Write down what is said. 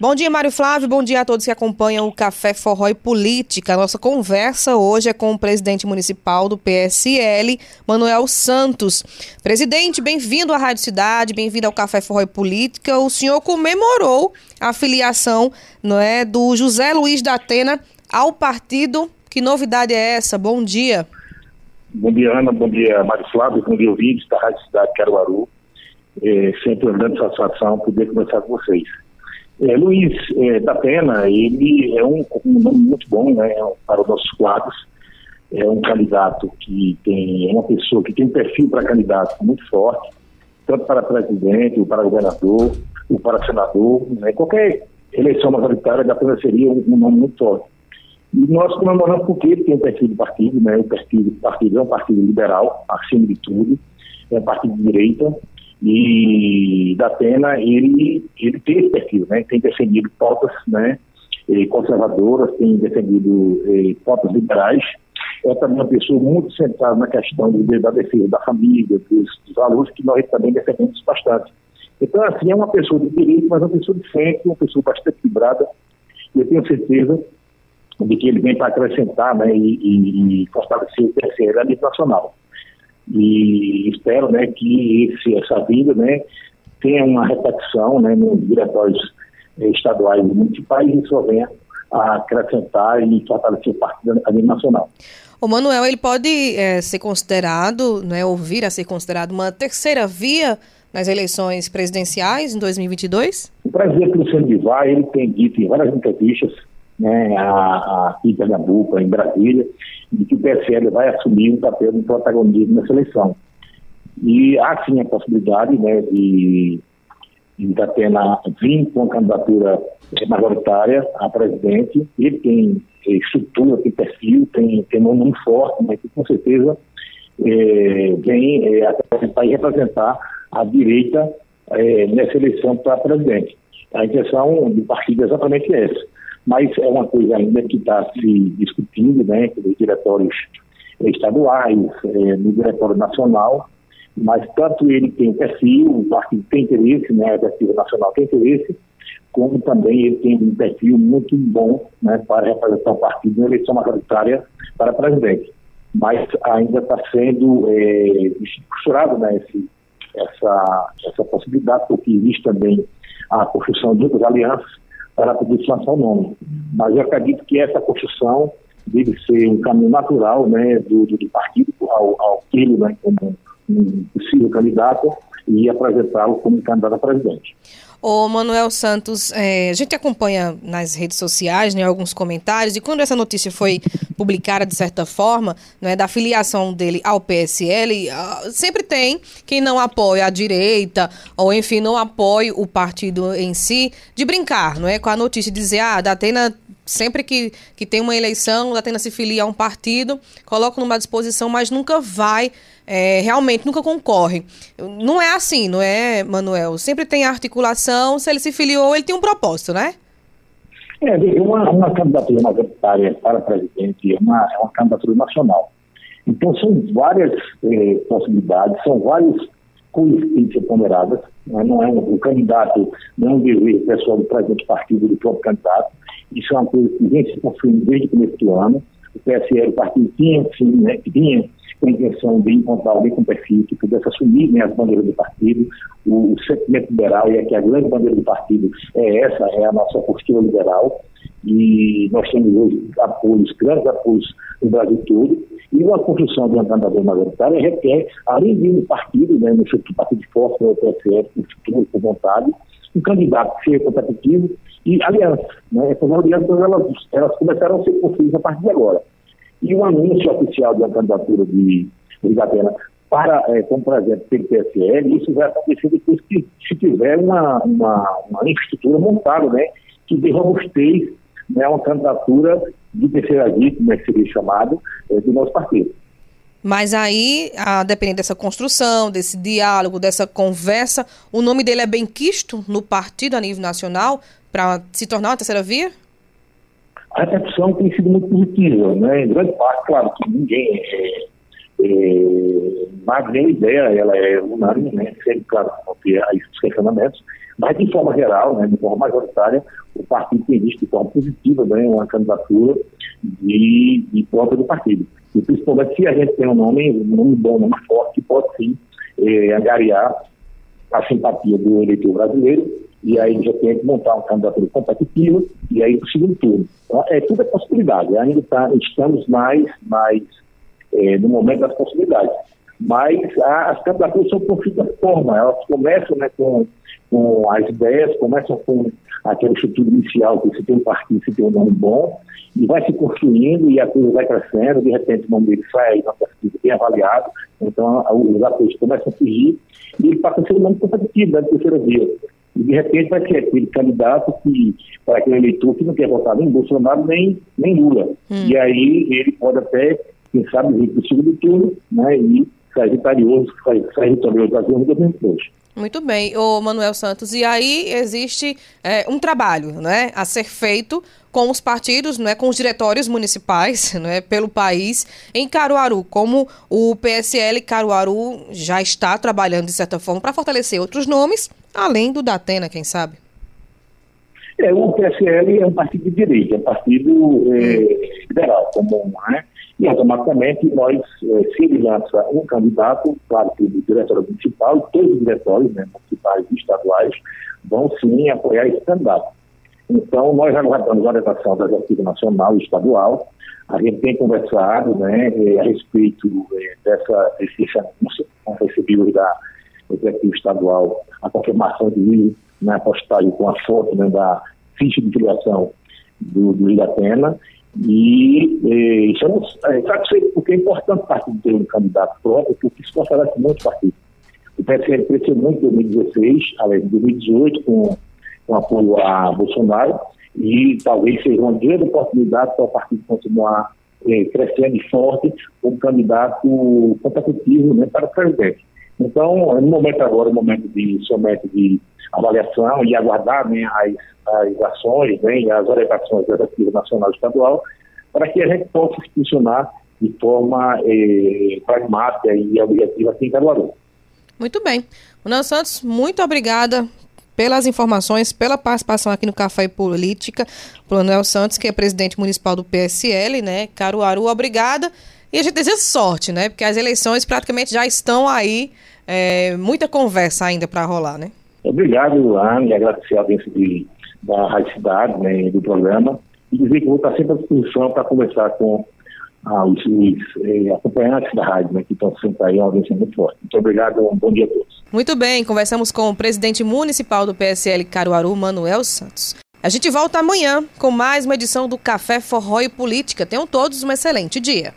Bom dia, Mário Flávio. Bom dia a todos que acompanham o Café Forró e Política. Nossa conversa hoje é com o presidente municipal do PSL, Manuel Santos. Presidente, bem-vindo à Rádio Cidade, bem-vindo ao Café Forró e Política. O senhor comemorou a filiação não é, do José Luiz da Atena ao partido. Que novidade é essa? Bom dia. Bom dia, Ana. Bom dia, Mário Flávio. Bom dia, ouvintes da Rádio Cidade Caruaru. É sempre uma grande satisfação poder conversar com vocês. É, Luiz é, da Pena, ele é um, um nome muito bom né, para os nossos quadros. É um candidato que tem, é uma pessoa que tem um perfil para candidato muito forte, tanto para presidente, ou para governador, ou para senador. Né, qualquer eleição majoritária da Pena seria um, um nome muito forte. E nós comemoramos porque ele tem um perfil de partido, né, o perfil de partido é um partido liberal, acima de tudo, é um partido de direita, e da Pena, ele, ele tem esse perfil, né? tem defendido pautas né, conservadoras, tem defendido eh, pautas liberais. É também uma pessoa muito centrada na questão da defesa da família, dos, dos valores que nós também defendemos bastante. Então, assim, é uma pessoa de direito, mas uma pessoa de frente, uma pessoa bastante equilibrada. E eu tenho certeza de que ele vem para acrescentar né, e, e, e fortalecer o PSL a nacional e espero né, que esse, essa vida né, tenha uma repetição né, nos diretórios eh, estaduais e municipais e isso venha a acrescentar e fortalecer o partido a nível nacional. O Manuel, ele pode é, ser considerado, né, ou vir a ser considerado uma terceira via nas eleições presidenciais em 2022? O presidente Luciano Bivar, ele tem dito em várias entrevistas né, aqui em Pernambuco, em Brasília, de que o PSL vai assumir um papel de protagonismo nessa eleição. E há sim a possibilidade né, de, de Datena vir com a candidatura majoritária a presidente. Ele tem estrutura, tem perfil, tem, tem um nome forte, mas que com certeza é, vem é, apresentar e representar a direita é, nessa eleição para presidente. A intenção do partido é exatamente essa mas é uma coisa ainda que está se discutindo, né, nos diretórios estaduais, é, no diretório nacional, mas tanto ele tem perfil, o partido tem interesse, né, a executiva nacional tem interesse, como também ele tem um perfil muito bom né, para representar o partido na eleição majoritária para presidente. Mas ainda está sendo é, costurado né, esse, essa, essa possibilidade, porque existe também a construção de outras alianças para lançar o nome. Mas eu acredito que essa construção deve ser um caminho natural né, do, do, do partido ao, ao Quilo né, como um possível candidato e apresentá-lo como candidato a presidente. O Manuel Santos, é, a gente acompanha nas redes sociais né, alguns comentários, e quando essa notícia foi publicada, de certa forma, né, da filiação dele ao PSL, uh, sempre tem quem não apoia a direita, ou enfim, não apoia o partido em si, de brincar não é, com a notícia, de dizer, ah, da Atena sempre que, que tem uma eleição, da Atena se filia a um partido, coloca numa disposição, mas nunca vai é, realmente nunca concorre. Não é assim, não é, Manuel? Sempre tem articulação, se ele se filiou, ele tem um propósito, né? É, uma, uma candidatura majoritária para presidente é uma, é uma candidatura nacional. Então, são várias eh, possibilidades, são várias coisas que têm que ser ponderadas. Né? Não é um, o candidato, não é um dever pessoal do presidente do partido, do próprio candidato. Isso é uma coisa que vem se construindo desde o começo do ano. O PSL, o partido, tinha, sim, né, tinha com a intenção de encontrar alguém com perfil que pudesse assumir né, as bandeiras do partido, o, o sentimento liberal, e aqui a grande bandeira do partido é essa, é a nossa postura liberal, e nós temos hoje apoios, grandes apoios no Brasil todo, e uma construção de uma candidatura majoritária requer, além de um partido, né, no partido forte, no PSF, com futuro, com vontade, um candidato que seja competitivo e alianças. Né? Essas alianças elas, elas começaram a ser construídas a partir de agora e o anúncio oficial da candidatura de Igatena para, é, como por exemplo, PSL, isso vai acontecer depois que se tiver uma, uma, uma infraestrutura montada, né, que dê robustez né, uma candidatura de terceira via, como é que seria chamado, é, do nosso partido. Mas aí, a depender dessa construção, desse diálogo, dessa conversa, o nome dele é bem quisto no partido a nível nacional para se tornar uma terceira via? A repercussão tem sido muito positiva, né? Em grande parte, claro que ninguém é, é, mas nem ideia, ela é unânime, né? Sempre, claro, não ter os questionamentos, mas de forma geral, né, de forma majoritária, partido tem visto de forma positiva né, uma candidatura de, de porta do partido. E principalmente se a gente tem um nome, um nome bom, um nome forte, que pode sim é, angariar a simpatia do eleitor brasileiro, e aí já tem que montar uma candidatura competitiva, e aí o segundo turno. Então, é, tudo é possibilidade, ainda tá, estamos mais, mais é, no momento das possibilidades. Mas a, as candidaturas são da forma, elas começam né, com, com as ideias, começam com aquela estrutura inicial, que você tem um partido, você tem um nome bom, e vai se construindo e a coisa vai crescendo, de repente o nome dele sai uma pesquisa bem avaliado, então os apoios começam a surgir e ele passa a ser um nome competitivo da terceira via. E de repente vai ser aquele candidato que, para aquele eleitor que não quer votar nem Bolsonaro nem, nem Lula. Hum. E aí ele pode até, quem sabe, vir para o segundo turno né, e sair vitorioso, sair, sair Muito bem, o Manuel Santos. E aí existe é, um trabalho, né, a ser feito com os partidos, né, com os diretórios municipais, né, pelo país em Caruaru, como o PSL Caruaru já está trabalhando de certa forma para fortalecer outros nomes, além do Datena, quem sabe. É, o PSL é um partido de direita, é um partido é, liberal, como é, e automaticamente nós, eh, se ele lança um candidato, claro que o diretório municipal, todos os diretórios né, municipais e estaduais vão sim apoiar esse candidato. Então, nós aguardamos a orientação da Executiva Nacional e Estadual, a gente tem conversado né, eh, a respeito eh, dessa, desse anúncio, da Executiva Estadual a confirmação de né, postagem com a foto né, da ficha de filiação do, do Idatena, e, e estamos é, satisfeitos porque é importante o partido ter um candidato próprio, porque isso fortalece muito o partido. O PSL cresceu muito em 2016, além de 2018, com, com apoio a Bolsonaro, e talvez seja uma grande oportunidade para o partido continuar é, crescendo forte como candidato competitivo né, para o presidente. Então, no momento agora, no momento de somente de avaliação e aguardar né, as as ações né, as orientações da Executiva Nacional Estadual, para que a gente possa funcionar de forma eh, pragmática e objetiva aqui em Caruaru. Muito bem. Manuel Santos, muito obrigada pelas informações, pela participação aqui no Café e Política. Manuel Santos, que é presidente municipal do PSL, né? Caruaru, obrigada. E a gente deseja sorte, né? Porque as eleições praticamente já estão aí, é, muita conversa ainda para rolar, né? Obrigado, Anne, agradecer a audiência de da Rádio Cidade, né, do programa, e dizer que vou estar sempre à disposição para conversar com ah, os, os eh, acompanhantes da rádio, né, que estão sempre aí, uma audiência muito forte. Muito obrigado, um bom dia a todos. Muito bem, conversamos com o presidente municipal do PSL Caruaru, Manuel Santos. A gente volta amanhã com mais uma edição do Café Forró e Política. Tenham todos um excelente dia.